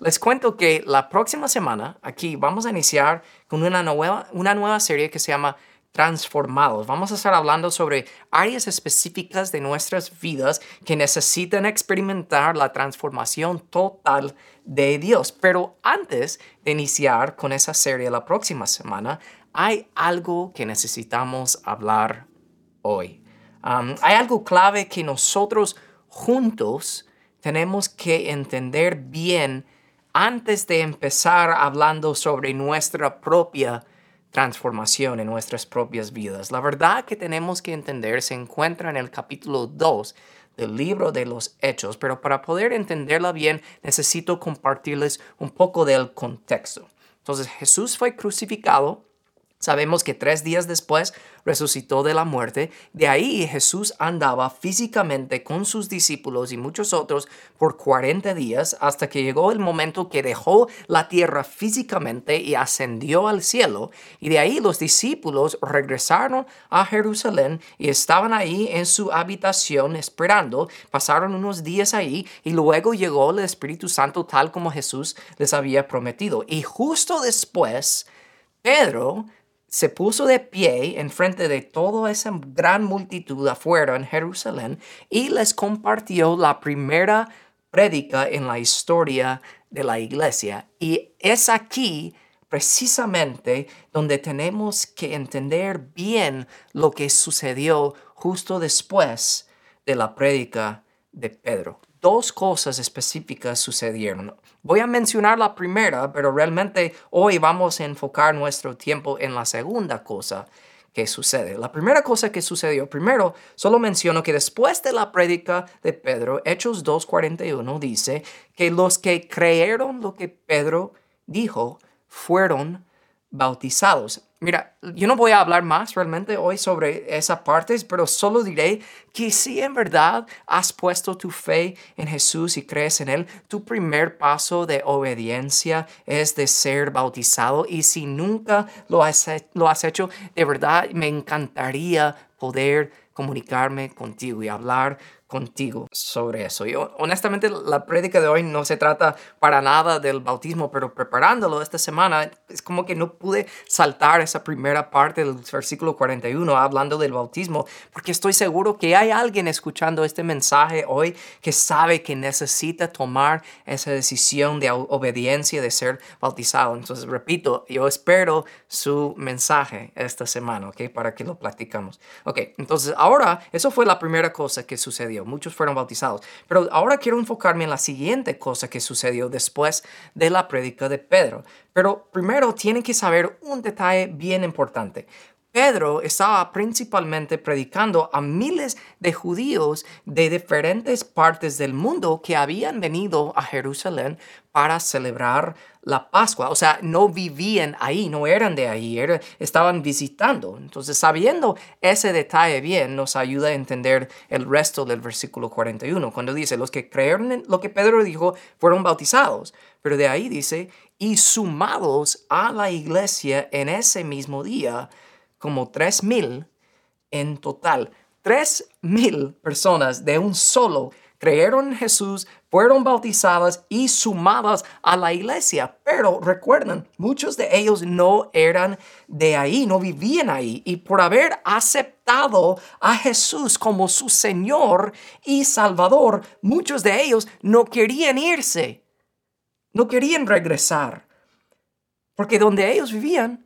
Les cuento que la próxima semana aquí vamos a iniciar con una nueva, una nueva serie que se llama Transformados. Vamos a estar hablando sobre áreas específicas de nuestras vidas que necesitan experimentar la transformación total de Dios. Pero antes de iniciar con esa serie la próxima semana, hay algo que necesitamos hablar hoy. Hay algo clave que nosotros juntos tenemos que entender bien antes de empezar hablando sobre nuestra propia transformación en nuestras propias vidas. La verdad que tenemos que entender se encuentra en el capítulo 2 del libro de los hechos, pero para poder entenderla bien necesito compartirles un poco del contexto. Entonces Jesús fue crucificado Sabemos que tres días después resucitó de la muerte. De ahí Jesús andaba físicamente con sus discípulos y muchos otros por 40 días hasta que llegó el momento que dejó la tierra físicamente y ascendió al cielo. Y de ahí los discípulos regresaron a Jerusalén y estaban ahí en su habitación esperando. Pasaron unos días ahí y luego llegó el Espíritu Santo tal como Jesús les había prometido. Y justo después, Pedro se puso de pie en frente de toda esa gran multitud afuera en Jerusalén y les compartió la primera prédica en la historia de la iglesia. Y es aquí precisamente donde tenemos que entender bien lo que sucedió justo después de la prédica de Pedro. Dos cosas específicas sucedieron. Voy a mencionar la primera, pero realmente hoy vamos a enfocar nuestro tiempo en la segunda cosa que sucede. La primera cosa que sucedió, primero, solo menciono que después de la prédica de Pedro, Hechos 2.41 dice que los que creyeron lo que Pedro dijo fueron bautizados. Mira, yo no voy a hablar más realmente hoy sobre esa parte, pero solo diré que si en verdad has puesto tu fe en Jesús y crees en Él, tu primer paso de obediencia es de ser bautizado. Y si nunca lo has, lo has hecho, de verdad me encantaría poder comunicarme contigo y hablar contigo sobre eso. Yo, honestamente, la prédica de hoy no se trata para nada del bautismo, pero preparándolo esta semana, es como que no pude saltar esa primera parte del versículo 41 hablando del bautismo, porque estoy seguro que hay alguien escuchando este mensaje hoy que sabe que necesita tomar esa decisión de obediencia, de ser bautizado. Entonces, repito, yo espero su mensaje esta semana, ¿ok? Para que lo platicamos. Ok, entonces ahora, eso fue la primera cosa que sucedió muchos fueron bautizados. Pero ahora quiero enfocarme en la siguiente cosa que sucedió después de la prédica de Pedro. Pero primero tienen que saber un detalle bien importante. Pedro estaba principalmente predicando a miles de judíos de diferentes partes del mundo que habían venido a Jerusalén para celebrar la Pascua. O sea, no vivían ahí, no eran de ahí, estaban visitando. Entonces, sabiendo ese detalle bien, nos ayuda a entender el resto del versículo 41, cuando dice, los que creyeron en lo que Pedro dijo fueron bautizados. Pero de ahí dice, y sumados a la iglesia en ese mismo día, como tres mil en total. Tres mil personas de un solo creyeron en Jesús, fueron bautizadas y sumadas a la iglesia. Pero recuerden, muchos de ellos no eran de ahí, no vivían ahí. Y por haber aceptado a Jesús como su Señor y Salvador, muchos de ellos no querían irse, no querían regresar. Porque donde ellos vivían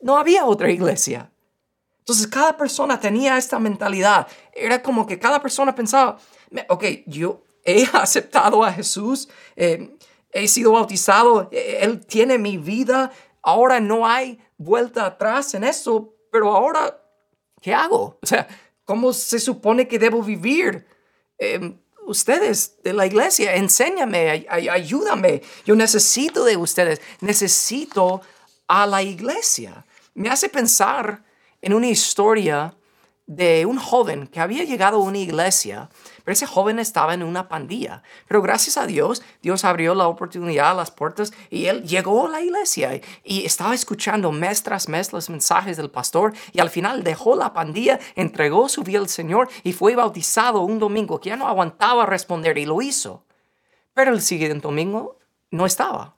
no había otra iglesia. Entonces cada persona tenía esta mentalidad. Era como que cada persona pensaba, ok, yo he aceptado a Jesús, eh, he sido bautizado, eh, Él tiene mi vida, ahora no hay vuelta atrás en eso, pero ahora, ¿qué hago? O sea, ¿cómo se supone que debo vivir? Eh, ustedes de la iglesia, enséñame, ayúdame, yo necesito de ustedes, necesito a la iglesia. Me hace pensar en una historia de un joven que había llegado a una iglesia, pero ese joven estaba en una pandilla. Pero gracias a Dios, Dios abrió la oportunidad, las puertas, y él llegó a la iglesia y estaba escuchando mes tras mes los mensajes del pastor, y al final dejó la pandilla, entregó su vida al Señor y fue bautizado un domingo que ya no aguantaba responder y lo hizo. Pero el siguiente domingo no estaba.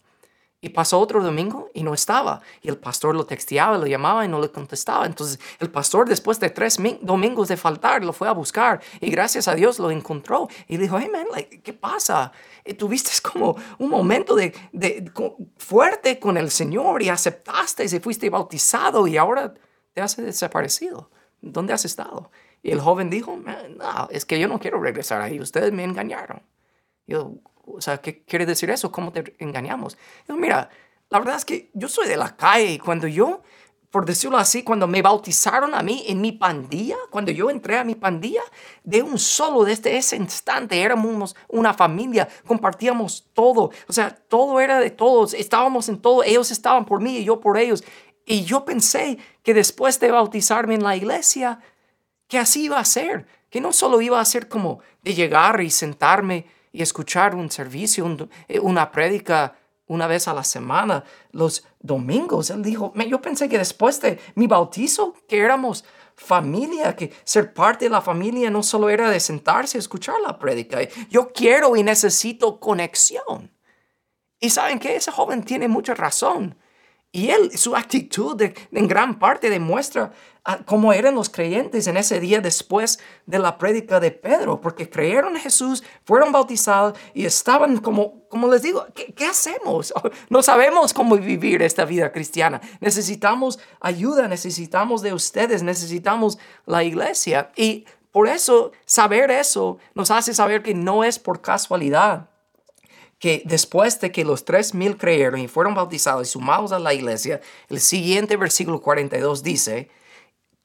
Y pasó otro domingo y no estaba. Y el pastor lo texteaba, lo llamaba y no le contestaba. Entonces el pastor después de tres domingos de faltar lo fue a buscar y gracias a Dios lo encontró. Y dijo, hey man, ¿qué pasa? Y tuviste como un momento de, de, fuerte con el Señor y aceptaste y fuiste bautizado y ahora te has desaparecido. ¿Dónde has estado? Y el joven dijo, no, es que yo no quiero regresar ahí, ustedes me engañaron. Yo, o sea, ¿qué quiere decir eso? ¿Cómo te engañamos? Yo, mira, la verdad es que yo soy de la calle y cuando yo, por decirlo así, cuando me bautizaron a mí en mi pandilla, cuando yo entré a mi pandilla, de un solo, desde ese instante, éramos una familia, compartíamos todo, o sea, todo era de todos, estábamos en todo, ellos estaban por mí y yo por ellos. Y yo pensé que después de bautizarme en la iglesia, que así iba a ser, que no solo iba a ser como de llegar y sentarme y escuchar un servicio, eh, una prédica una vez a la semana, los domingos. Él dijo, yo pensé que después de mi bautizo, que éramos familia, que ser parte de la familia no solo era de sentarse y escuchar la prédica. Yo quiero y necesito conexión. Y saben que ese joven tiene mucha razón. Y él, su actitud en gran parte demuestra ah, cómo eran los creyentes en ese día después de la prédica de Pedro, porque creyeron en Jesús, fueron bautizados y estaban como, como les digo, ¿qué, ¿qué, hacemos? No sabemos cómo vivir esta vida cristiana. Necesitamos ayuda, necesitamos de ustedes, necesitamos la iglesia. Y por eso, saber eso nos hace saber que no es por casualidad que después de que los tres mil creyeron y fueron bautizados y sumados a la iglesia, el siguiente versículo 42 dice,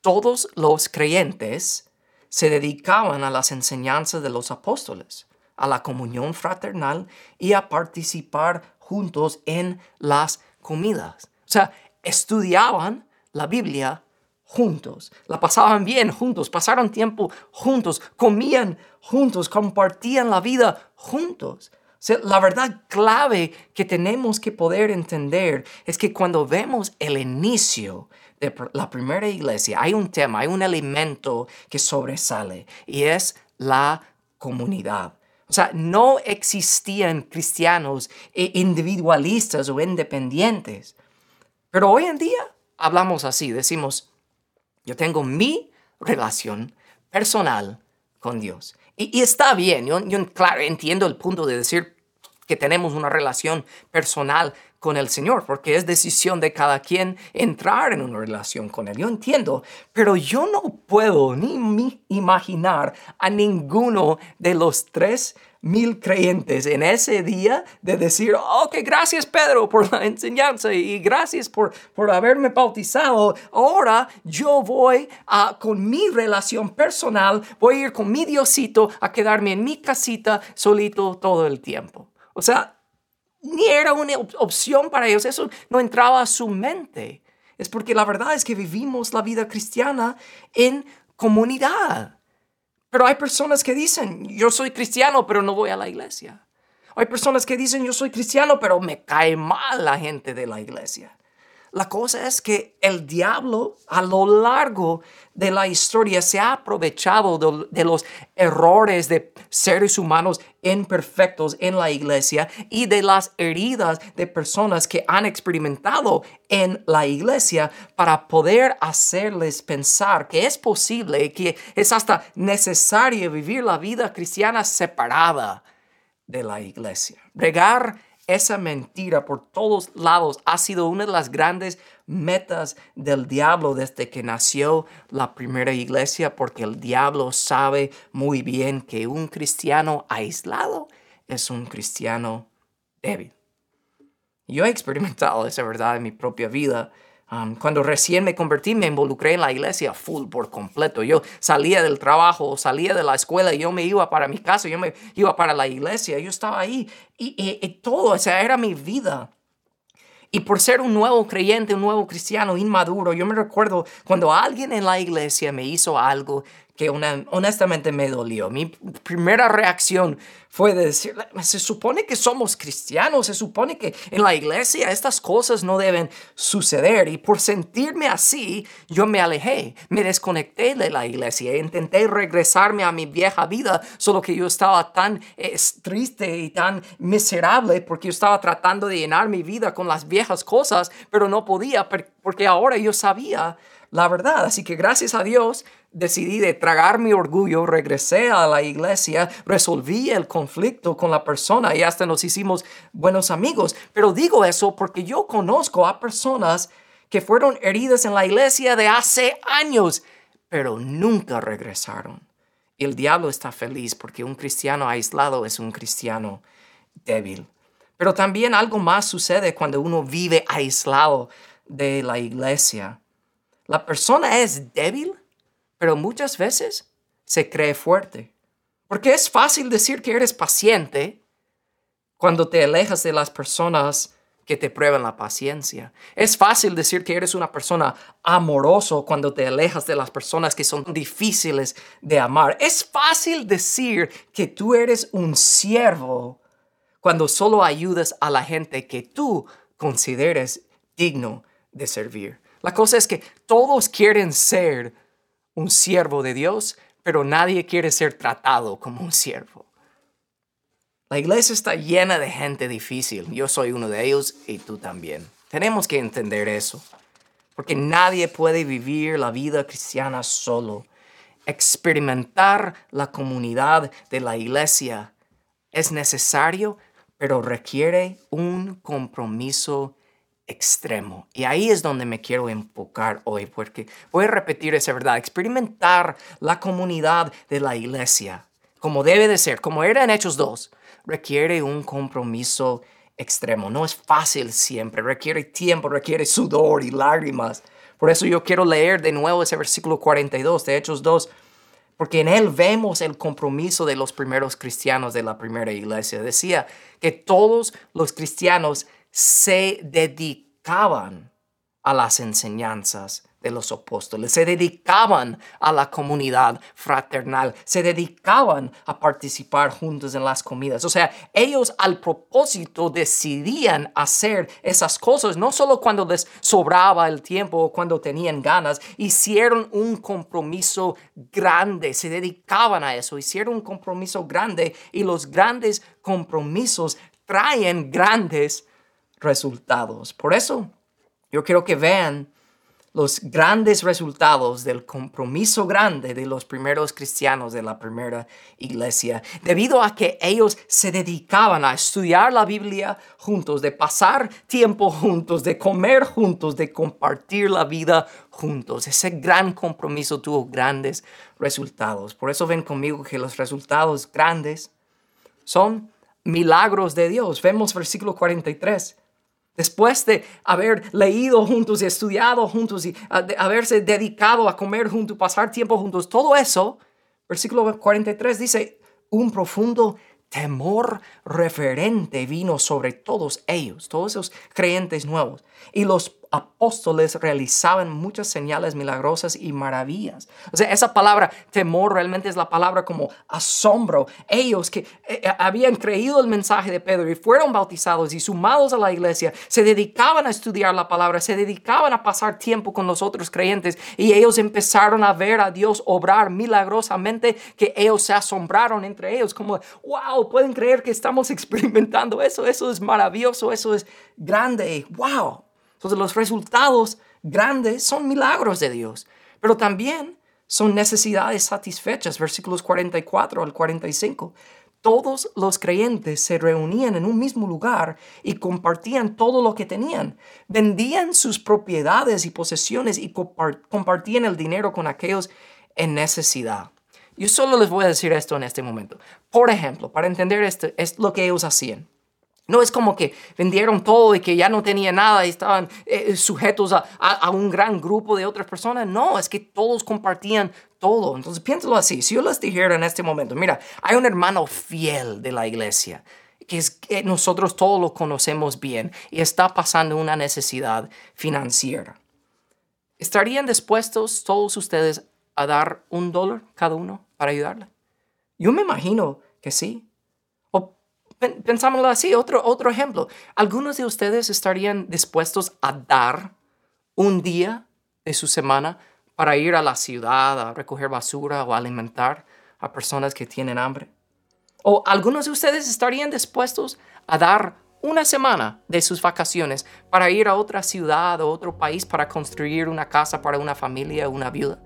todos los creyentes se dedicaban a las enseñanzas de los apóstoles, a la comunión fraternal y a participar juntos en las comidas. O sea, estudiaban la Biblia juntos, la pasaban bien juntos, pasaron tiempo juntos, comían juntos, compartían la vida juntos la verdad clave que tenemos que poder entender es que cuando vemos el inicio de la primera iglesia, hay un tema, hay un elemento que sobresale y es la comunidad. O sea, no existían cristianos e individualistas o independientes. Pero hoy en día hablamos así, decimos, yo tengo mi relación personal con Dios. Y, está bien, yo, claro entiendo el punto de decir que tenemos una relación personal con el Señor, porque es decisión de cada quien entrar en una relación con Él. Yo entiendo, pero yo no puedo ni imaginar a ninguno de los tres mil creyentes en ese día de decir, ok, gracias Pedro por la enseñanza y gracias por, por haberme bautizado. Ahora yo voy a, con mi relación personal, voy a ir con mi Diosito a quedarme en mi casita solito todo el tiempo. O sea, ni era una opción para ellos, eso no entraba a su mente. Es porque la verdad es que vivimos la vida cristiana en comunidad. Pero hay personas que dicen, yo soy cristiano, pero no voy a la iglesia. Hay personas que dicen, yo soy cristiano, pero me cae mal la gente de la iglesia. La cosa es que el diablo a lo largo de la historia se ha aprovechado de, los errores de seres humanos imperfectos en la iglesia y de las heridas de personas que han experimentado en la iglesia para poder hacerles pensar que es posible, que es hasta necesario vivir la vida cristiana separada de la iglesia. Regar esa mentira por todos lados ha sido una de las grandes metas del diablo desde que nació la primera iglesia, porque el diablo sabe muy bien que un cristiano aislado es un cristiano débil. Yo he experimentado esa verdad en mi propia vida Um, cuando recién me convertí, me involucré en la iglesia full por completo. Yo salía del trabajo, salía de la escuela, y yo me iba para mi casa, yo me iba para la iglesia, yo estaba ahí y, y, todo, o sea, era mi vida. Y por ser un nuevo creyente, un nuevo cristiano inmaduro, yo me recuerdo cuando alguien en la iglesia me hizo algo honestamente me dolió. Mi primera reacción fue de decir, se supone que somos cristianos, se supone que en la iglesia estas cosas no deben suceder y por sentirme así, yo me alejé, me desconecté de la iglesia, intenté regresarme a mi vieja vida, solo que yo estaba tan triste y tan miserable porque yo estaba tratando de llenar mi vida con las viejas cosas, pero no podía porque ahora yo sabía la verdad. Así que gracias a Dios decidí de tragar mi orgullo, regresé a la iglesia, resolví el conflicto con la persona y hasta nos hicimos buenos amigos. Pero digo eso porque yo conozco a personas que fueron heridas en la iglesia de hace años, pero nunca regresaron. El diablo está feliz porque un cristiano aislado es un cristiano débil. Pero también algo más sucede cuando uno vive aislado de la iglesia. La persona es débil, pero muchas veces se cree fuerte. Porque es fácil decir que eres paciente cuando te alejas de las personas que te prueban la paciencia. Es fácil decir que eres una persona amoroso cuando te alejas de las personas que son difíciles de amar. Es fácil decir que tú eres un siervo cuando solo ayudas a la gente que tú consideres digno de servir. La cosa es que todos quieren ser un siervo de Dios, pero nadie quiere ser tratado como un siervo. La iglesia está llena de gente difícil. Yo soy uno de ellos y tú también. Tenemos que entender eso, porque nadie puede vivir la vida cristiana solo. Experimentar la comunidad de la iglesia es necesario, pero requiere un compromiso extremo. Y ahí es donde me quiero enfocar hoy, porque voy a repetir esa verdad, experimentar la comunidad de la iglesia, como debe de ser, como era en Hechos 2, requiere un compromiso extremo. No es fácil siempre, requiere tiempo, requiere sudor y lágrimas. Por eso yo quiero leer de nuevo ese versículo 42 de Hechos 2, porque en él vemos el compromiso de los primeros cristianos de la primera iglesia. Decía que todos los cristianos se dedicaban a las enseñanzas de los apóstoles, se dedicaban a la comunidad fraternal, se dedicaban a participar juntos en las comidas. O sea, ellos al propósito decidían hacer esas cosas, no solo cuando les sobraba el tiempo o cuando tenían ganas, hicieron un compromiso grande, se dedicaban a eso, hicieron un compromiso grande y los grandes compromisos traen grandes resultados. Por eso, yo quiero que vean los grandes resultados del compromiso grande de los primeros cristianos de la primera iglesia, debido a que ellos se dedicaban a estudiar la Biblia juntos, de pasar tiempo juntos, de comer juntos, de compartir la vida juntos. Ese gran compromiso tuvo grandes resultados. Por eso ven conmigo que los resultados grandes son milagros de Dios. Vemos versículo 43. Después de haber leído juntos y estudiado juntos y ah, haberse dedicado a comer juntos, pasar tiempo juntos, todo eso, versículo 43 dice, un profundo temor referente vino sobre todos ellos, todos esos creyentes nuevos. Y los apóstoles realizaban muchas señales milagrosas y maravillas. O sea, esa palabra temor realmente es la palabra como asombro. Ellos que eh, eh, habían creído el mensaje de Pedro y fueron bautizados y sumados a la iglesia, se dedicaban a estudiar la palabra, se dedicaban a pasar tiempo con los otros creyentes y ellos empezaron a ver a Dios obrar milagrosamente que ellos se asombraron entre ellos como, wow, pueden creer que estamos experimentando eso, eso es maravilloso, eso es grande, wow. Entonces los resultados grandes son milagros de Dios, pero también son necesidades satisfechas, versículos 44 al 45. Todos los creyentes se reunían en un mismo lugar y compartían todo lo que tenían. Vendían sus propiedades y posesiones y compartían el dinero con aquellos en necesidad. Yo solo les voy a decir esto en este momento. Por ejemplo, para entender esto, es lo que ellos hacían. No es como que vendieron todo y que ya no tenía nada y estaban eh, sujetos a, un gran grupo de otras personas. No, es que todos compartían todo. Entonces piénsalo así. Si yo les dijera en este momento, mira, hay un hermano fiel de la iglesia que es que nosotros todos lo conocemos bien y está pasando una necesidad financiera. ¿Estarían dispuestos todos ustedes a dar un dólar cada uno para ayudarle? Yo me imagino que sí. Pensámoslo así, otro, otro ejemplo. ¿Algunos de ustedes estarían dispuestos a dar un día de su semana para ir a la ciudad a recoger basura o alimentar a personas que tienen hambre? ¿O algunos de ustedes estarían dispuestos a dar una semana de sus vacaciones para ir a otra ciudad o otro país para construir una casa para una familia o una viuda?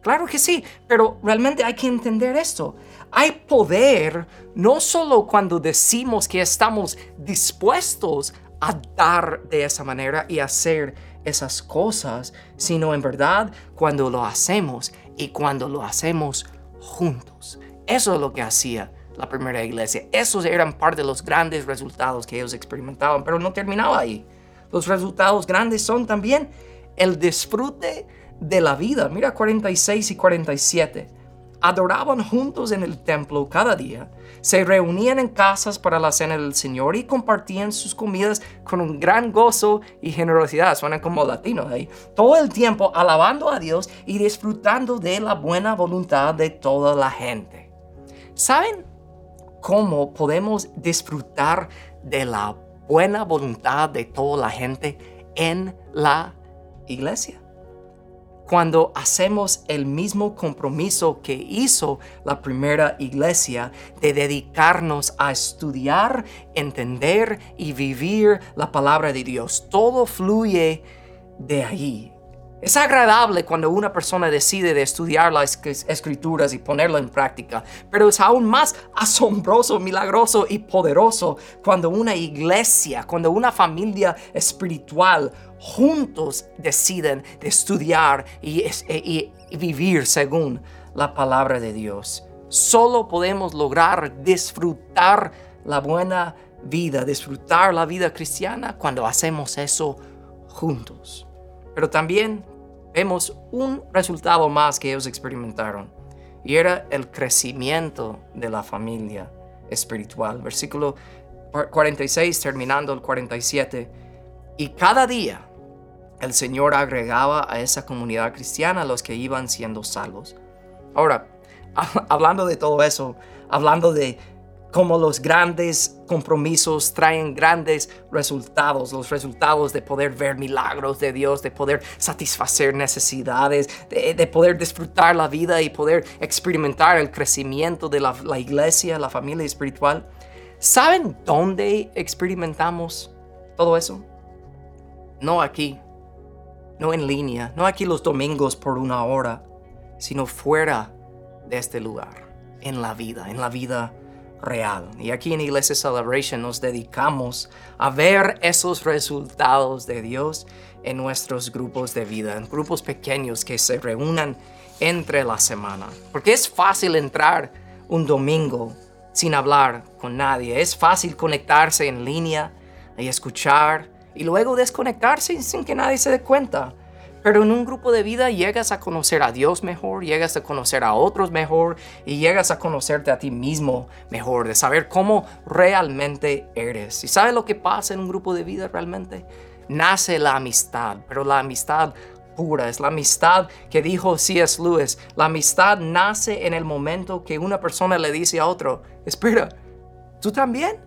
Claro que sí, pero realmente hay que entender esto. Hay poder no solo cuando decimos que estamos dispuestos a dar de esa manera y hacer esas cosas, sino en verdad cuando lo hacemos y cuando lo hacemos juntos. Eso es lo que hacía la primera iglesia. Esos eran parte de los grandes resultados que ellos experimentaban, pero no terminaba ahí. Los resultados grandes son también el disfrute de la vida. Mira 46 y 47. Adoraban juntos en el templo cada día, se reunían en casas para la cena del Señor y compartían sus comidas con un gran gozo y generosidad. Suena como latino ahí. Todo el tiempo alabando a Dios y disfrutando de la buena voluntad de toda la gente. ¿Saben cómo podemos disfrutar de la buena voluntad de toda la gente en la iglesia. Cuando hacemos el mismo compromiso que hizo la primera iglesia de dedicarnos a estudiar, entender y vivir la palabra de Dios, todo fluye de ahí. Es agradable cuando una persona decide de estudiar las escrituras y ponerlo en práctica, pero es aún más asombroso, milagroso y poderoso cuando una iglesia, cuando una familia espiritual juntos deciden de estudiar y, y vivir según la palabra de Dios. Solo podemos lograr disfrutar la buena vida, disfrutar la vida cristiana cuando hacemos eso juntos. Pero también vemos un resultado más que ellos experimentaron y era el crecimiento de la familia espiritual. Versículo 46 terminando el 47. Y cada día el Señor agregaba a esa comunidad cristiana los que iban siendo salvos. Ahora, hablando de todo eso, hablando de como los grandes compromisos traen grandes resultados, los resultados de poder ver milagros de Dios, de poder satisfacer necesidades, de, poder disfrutar la vida y poder experimentar el crecimiento de la, la iglesia, la familia espiritual. ¿Saben dónde experimentamos todo eso? No aquí, no en línea, no aquí los domingos por una hora, sino fuera de este lugar, en la vida, en la vida real. Y aquí en Iglesia Celebration nos dedicamos a ver esos resultados de Dios en nuestros grupos de vida, en grupos pequeños que se reúnan entre la semana. Porque es fácil entrar un domingo sin hablar con nadie. Es fácil conectarse en línea y escuchar y luego desconectarse sin que nadie se dé cuenta. Pero en un grupo de vida llegas a conocer a Dios mejor, llegas a conocer a otros mejor y llegas a conocerte a ti mismo mejor, de saber cómo realmente eres. ¿Y sabes lo que pasa en un grupo de vida realmente? Nace la amistad, pero la amistad pura, es la amistad que dijo C.S. Lewis. La amistad nace en el momento que una persona le dice a otro, espera, ¿tú también?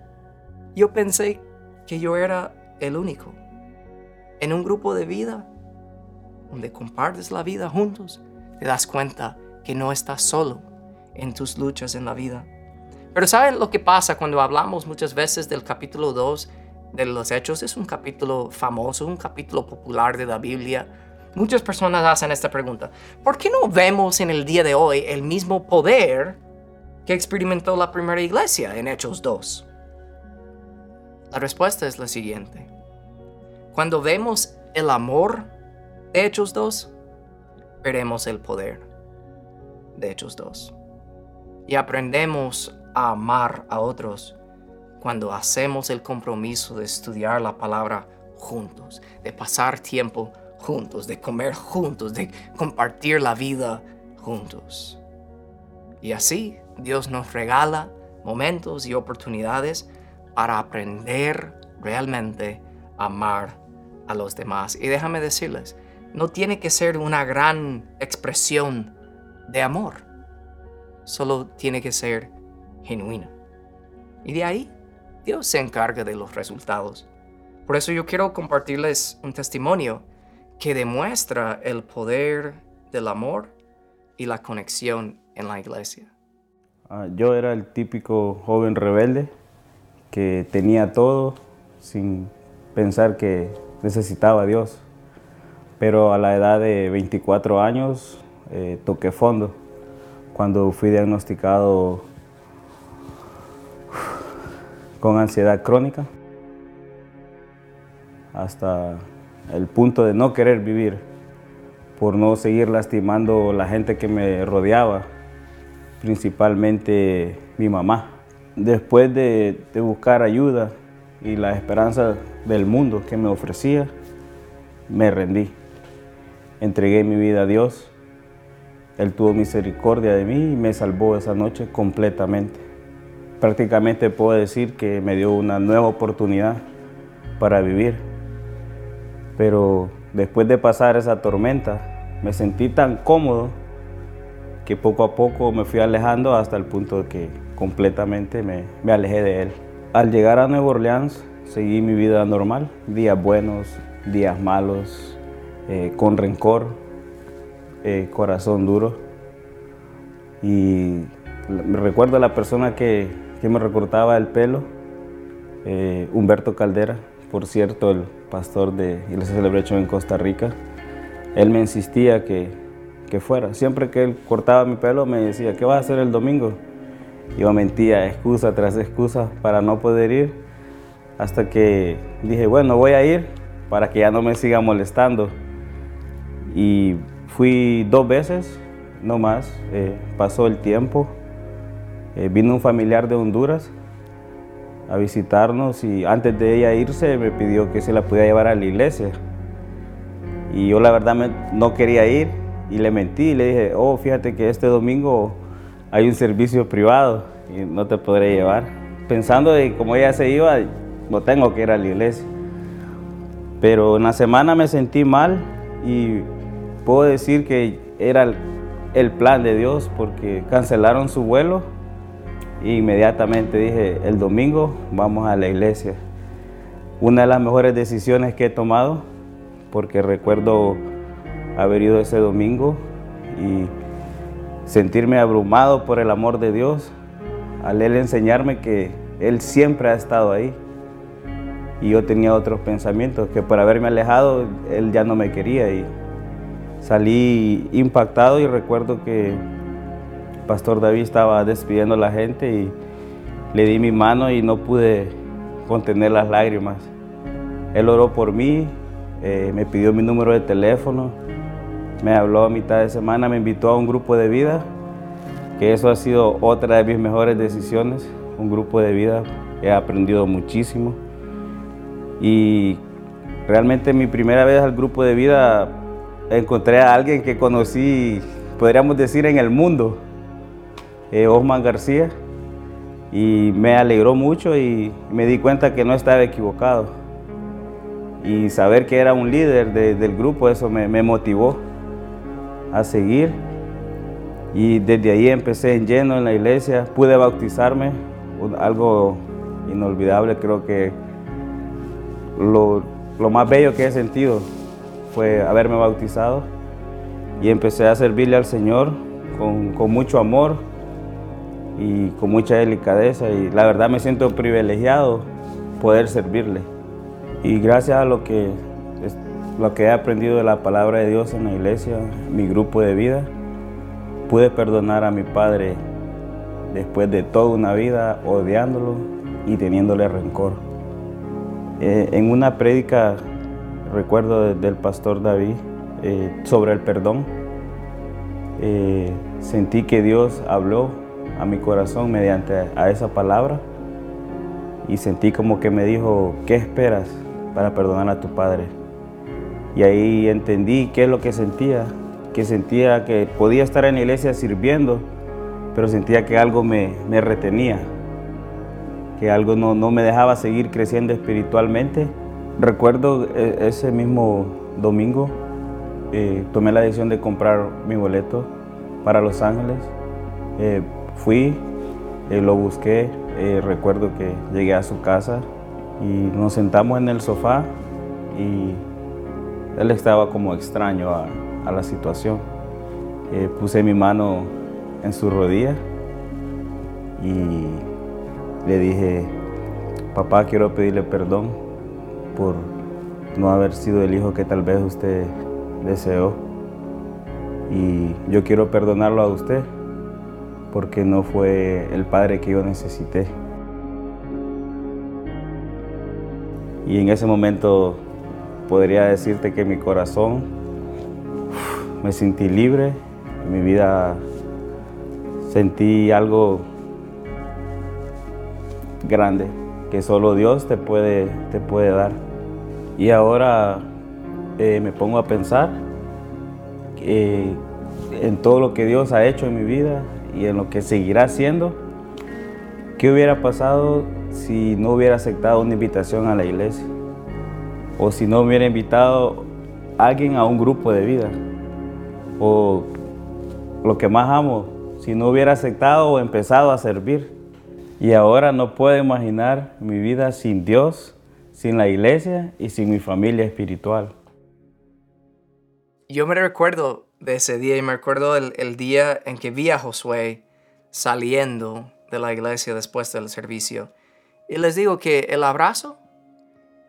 Yo pensé que yo era el único. En un grupo de vida donde compartes la vida juntos, te das cuenta que no estás solo en tus luchas en la vida. Pero ¿saben lo que pasa cuando hablamos muchas veces del capítulo 2 de los Hechos? Es un capítulo famoso, un capítulo popular de la Biblia. Muchas personas hacen esta pregunta. ¿Por qué no vemos en el día de hoy el mismo poder que experimentó la primera iglesia en Hechos 2? La respuesta es la siguiente. Cuando vemos el amor de Hechos 2, veremos el poder de Hechos 2. Y aprendemos a amar a otros cuando hacemos el compromiso de estudiar la palabra juntos, de pasar tiempo juntos, de comer juntos, de compartir la vida juntos. Y así Dios nos regala momentos y oportunidades para aprender realmente a amar a los demás. Y déjame decirles, no tiene que ser una gran expresión de amor. Solo tiene que ser genuina. Y de ahí, Dios se encarga de los resultados. Por eso yo quiero compartirles un testimonio que demuestra el poder del amor y la conexión en la iglesia. Ah, yo era el típico joven rebelde que tenía todo sin pensar que necesitaba a Dios. Pero a la edad de 24 años eh, toqué fondo cuando fui diagnosticado con ansiedad crónica hasta el punto de no querer vivir por no seguir lastimando la gente que me rodeaba, principalmente mi mamá. Después de, buscar ayuda y la esperanza del mundo que me ofrecía, me rendí. Entregué mi vida a Dios. Él tuvo misericordia de mí y me salvó esa noche completamente. Prácticamente puedo decir que me dio una nueva oportunidad para vivir. Pero después de pasar esa tormenta, me sentí tan cómodo que poco a poco me fui alejando hasta el punto de que completamente me, alejé de él. Al llegar a Nueva Orleans, seguí mi vida normal, días buenos, días malos, eh, con rencor, eh, corazón duro. Y me recuerdo a la persona que, me recortaba el pelo, eh, Humberto Caldera, por cierto, el pastor de Iglesia Celebration en Costa Rica él me insistía que, fuera. Siempre que él cortaba mi pelo me decía, ¿qué vas a hacer el domingo? Yo mentía, excusa tras excusa para no poder ir, hasta que dije, bueno, voy a ir para que ya no me siga molestando. Y fui dos veces, no más, eh, pasó el tiempo. Eh, vino un familiar de Honduras a visitarnos y antes de ella irse me pidió que se la pudiera llevar a la iglesia. Y yo la verdad no quería ir y le mentí y le dije, oh, fíjate que este domingo hay un servicio privado y no te podré llevar. Pensando de como ella se iba, no tengo que ir a la iglesia. Pero en semana me sentí mal y puedo decir que era el plan de Dios porque cancelaron su vuelo e inmediatamente dije, el domingo vamos a la iglesia. Una de las mejores decisiones que he tomado porque recuerdo haber ido ese domingo y sentirme abrumado por el amor de Dios, al Él enseñarme que Él siempre ha estado ahí. Y yo tenía otros pensamientos, que por haberme alejado, Él ya no me quería. Y salí impactado y recuerdo que Pastor David estaba despidiendo a la gente y le di mi mano y no pude contener las lágrimas. Él oró por mí, eh, me pidió mi número de teléfono, me habló a mitad de semana, me invitó a un grupo de vida, que eso ha sido otra de mis mejores decisiones, un grupo de vida, he aprendido muchísimo. Y realmente mi primera vez al grupo de vida encontré a alguien que conocí, podríamos decir, en el mundo, eh, Osman García, y me alegró mucho y me di cuenta que no estaba equivocado. Y saber que era un líder del grupo, eso me, motivó a seguir. Y desde ahí empecé en lleno en la iglesia, pude bautizarme, algo inolvidable, creo que lo, más bello que he sentido fue haberme bautizado y empecé a servirle al Señor con, mucho amor y con mucha delicadeza y la verdad me siento privilegiado poder servirle. Y gracias a lo que, lo que he aprendido de la palabra de Dios en la iglesia, mi grupo de vida, pude perdonar a mi padre después de toda una vida odiándolo y teniéndole rencor. Eh, en una prédica, recuerdo del pastor David, eh, sobre el perdón, eh, sentí que Dios habló a mi corazón mediante a esa palabra y sentí como que me dijo, ¿qué esperas? para perdonar a tu padre. Y ahí entendí qué es lo que sentía, que sentía que podía estar en la iglesia sirviendo, pero sentía que algo me, retenía, que algo no, me dejaba seguir creciendo espiritualmente. Recuerdo eh, ese mismo domingo, eh, tomé la decisión de comprar mi boleto para Los Ángeles. Eh, fui, lo busqué, recuerdo que llegué a su casa y nos sentamos en el sofá y él estaba como extraño a, a la situación. puse mi mano en su rodilla y le dije, papá, quiero pedirle perdón por no haber sido el hijo que tal vez usted deseó. Y yo quiero perdonarlo a usted porque no fue el padre que yo necesité. Y en ese momento podría decirte que mi corazón me sentí libre, en mi vida sentí algo grande que solo Dios te puede, te puede dar. Y ahora eh, me pongo a pensar eh, en todo lo que Dios ha hecho en mi vida y en lo que seguirá haciendo. ¿Qué hubiera pasado si no hubiera aceptado una invitación a la iglesia? O si no hubiera invitado a alguien a un grupo de vida. O lo que más amo, si no hubiera aceptado o empezado a servir. Y ahora no puedo imaginar mi vida sin Dios, sin la iglesia y sin mi familia espiritual. Yo me recuerdo de ese día y me recuerdo el, día en que vi a Josué saliendo de la iglesia después del servicio. Y les digo que el abrazo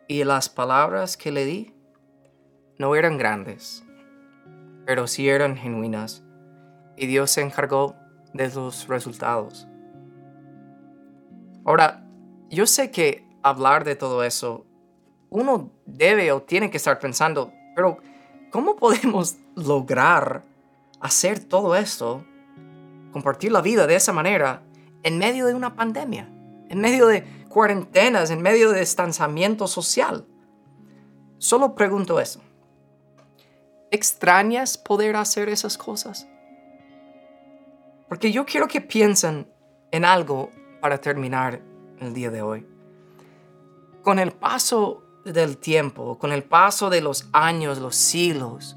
y las palabras que le di no eran grandes, pero sí eran genuinas. Y Dios se encargó de los resultados. Ahora, yo sé que hablar de todo eso, uno debe o tiene que estar pensando, pero ¿cómo podemos lograr hacer todo esto, compartir la vida de esa manera, en medio de una pandemia, en medio de cuarentenas, en medio de distanciamiento social? Solo pregunto eso. ¿Extrañas poder hacer esas cosas? Porque yo quiero que piensen en algo para terminar el día de hoy. Con el paso del tiempo, con el paso de los años, los siglos,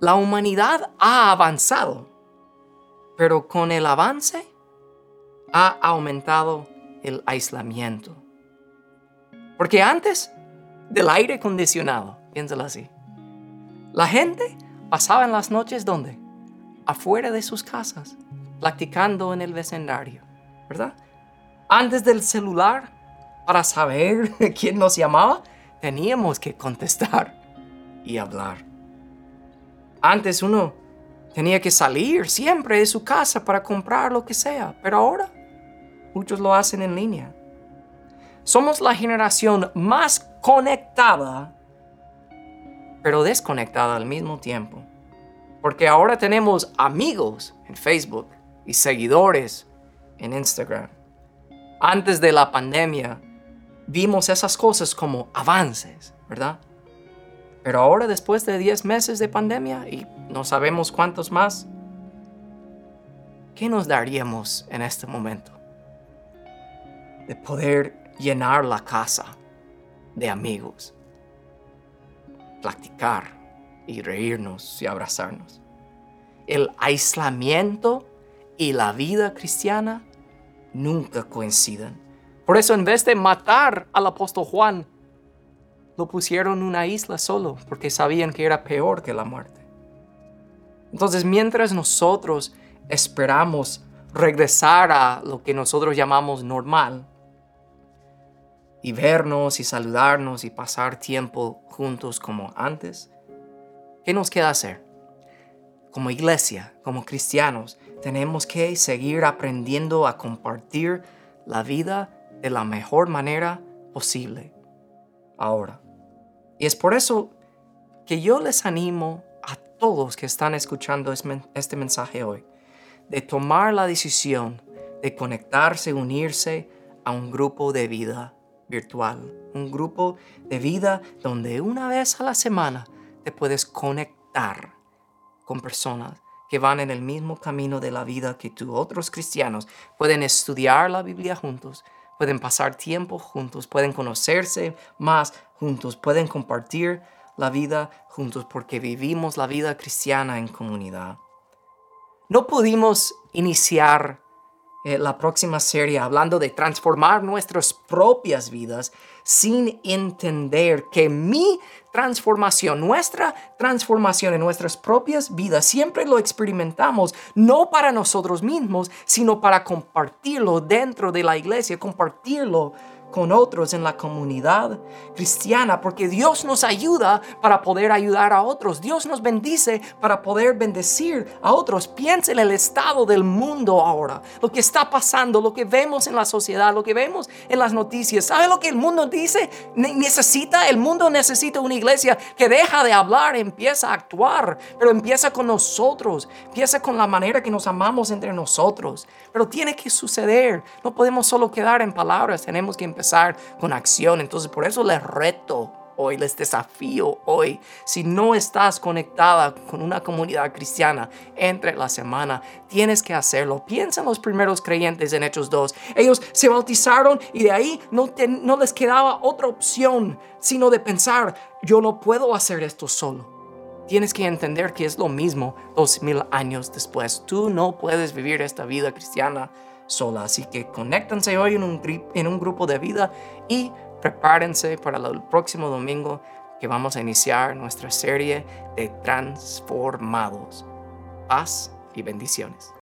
la humanidad ha avanzado, pero con el avance ha aumentado el aislamiento. Porque antes del aire acondicionado, piénsalo así, la gente pasaba en las noches donde? Afuera de sus casas, practicando en el vecindario. ¿verdad? Antes del celular, para saber quién nos llamaba, teníamos que contestar y hablar. Antes uno tenía que salir siempre de su casa para comprar lo que sea, pero ahora muchos lo hacen en línea. Somos la generación más conectada, pero desconectada al mismo tiempo. Porque ahora tenemos amigos en Facebook y seguidores en Instagram. Antes de la pandemia, vimos esas cosas como avances, ¿verdad? Pero ahora, después de 10 meses de pandemia y no sabemos cuántos más, ¿qué nos daríamos en este momento? De poder llenar la casa de amigos, platicar y reírnos y abrazarnos. El aislamiento y la vida cristiana nunca coinciden. Por eso en vez de matar al apóstol Juan, lo pusieron en una isla solo, porque sabían que era peor que la muerte. Entonces, mientras nosotros esperamos regresar a lo que nosotros llamamos normal, y vernos y saludarnos y pasar tiempo juntos como antes, ¿qué nos queda hacer? Como iglesia, como cristianos, tenemos que seguir aprendiendo a compartir la vida de la mejor manera posible ahora. Y es por eso que yo les animo a todos que están escuchando este mensaje hoy de tomar la decisión de conectarse, unirse a un grupo de vida virtual, un grupo de vida donde una vez a la semana te puedes conectar con personas que van en el mismo camino de la vida que tú. Otros cristianos pueden estudiar la Biblia juntos, pueden pasar tiempo juntos, pueden conocerse más juntos, pueden compartir la vida juntos porque vivimos la vida cristiana en comunidad. no pudimos iniciar eh, la próxima serie hablando de transformar nuestras propias vidas sin entender que mi transformación, nuestra transformación en nuestras propias vidas, siempre lo experimentamos no para nosotros mismos, sino para compartirlo dentro de la iglesia, compartirlo con otros en la comunidad cristiana, porque Dios nos ayuda para poder ayudar a otros. Dios nos bendice para poder bendecir a otros. Piensa en el estado del mundo ahora, lo que está pasando, lo que vemos en la sociedad, lo que vemos en las noticias. ¿Sabe lo que el mundo dice? necesita, el mundo necesita una iglesia que deja de hablar, empieza a actuar, pero empieza con nosotros, empieza con la manera que nos amamos entre nosotros. Pero tiene que suceder. No podemos solo quedar en palabras, tenemos que empezar con acción. Entonces por eso les reto hoy, les desafío hoy, si no estás conectada con una comunidad cristiana entre la semana, tienes que hacerlo. Piensa en los primeros creyentes en Hechos 2. Ellos se bautizaron y de ahí no les quedaba otra opción sino de pensar, yo no puedo hacer esto solo. Tienes que entender que es lo mismo dos mil años después. Tú no puedes vivir esta vida cristiana sola. Así que conéctense hoy en un, en un grupo de vida y prepárense para el próximo domingo que vamos a iniciar nuestra serie de transformados. Paz y bendiciones.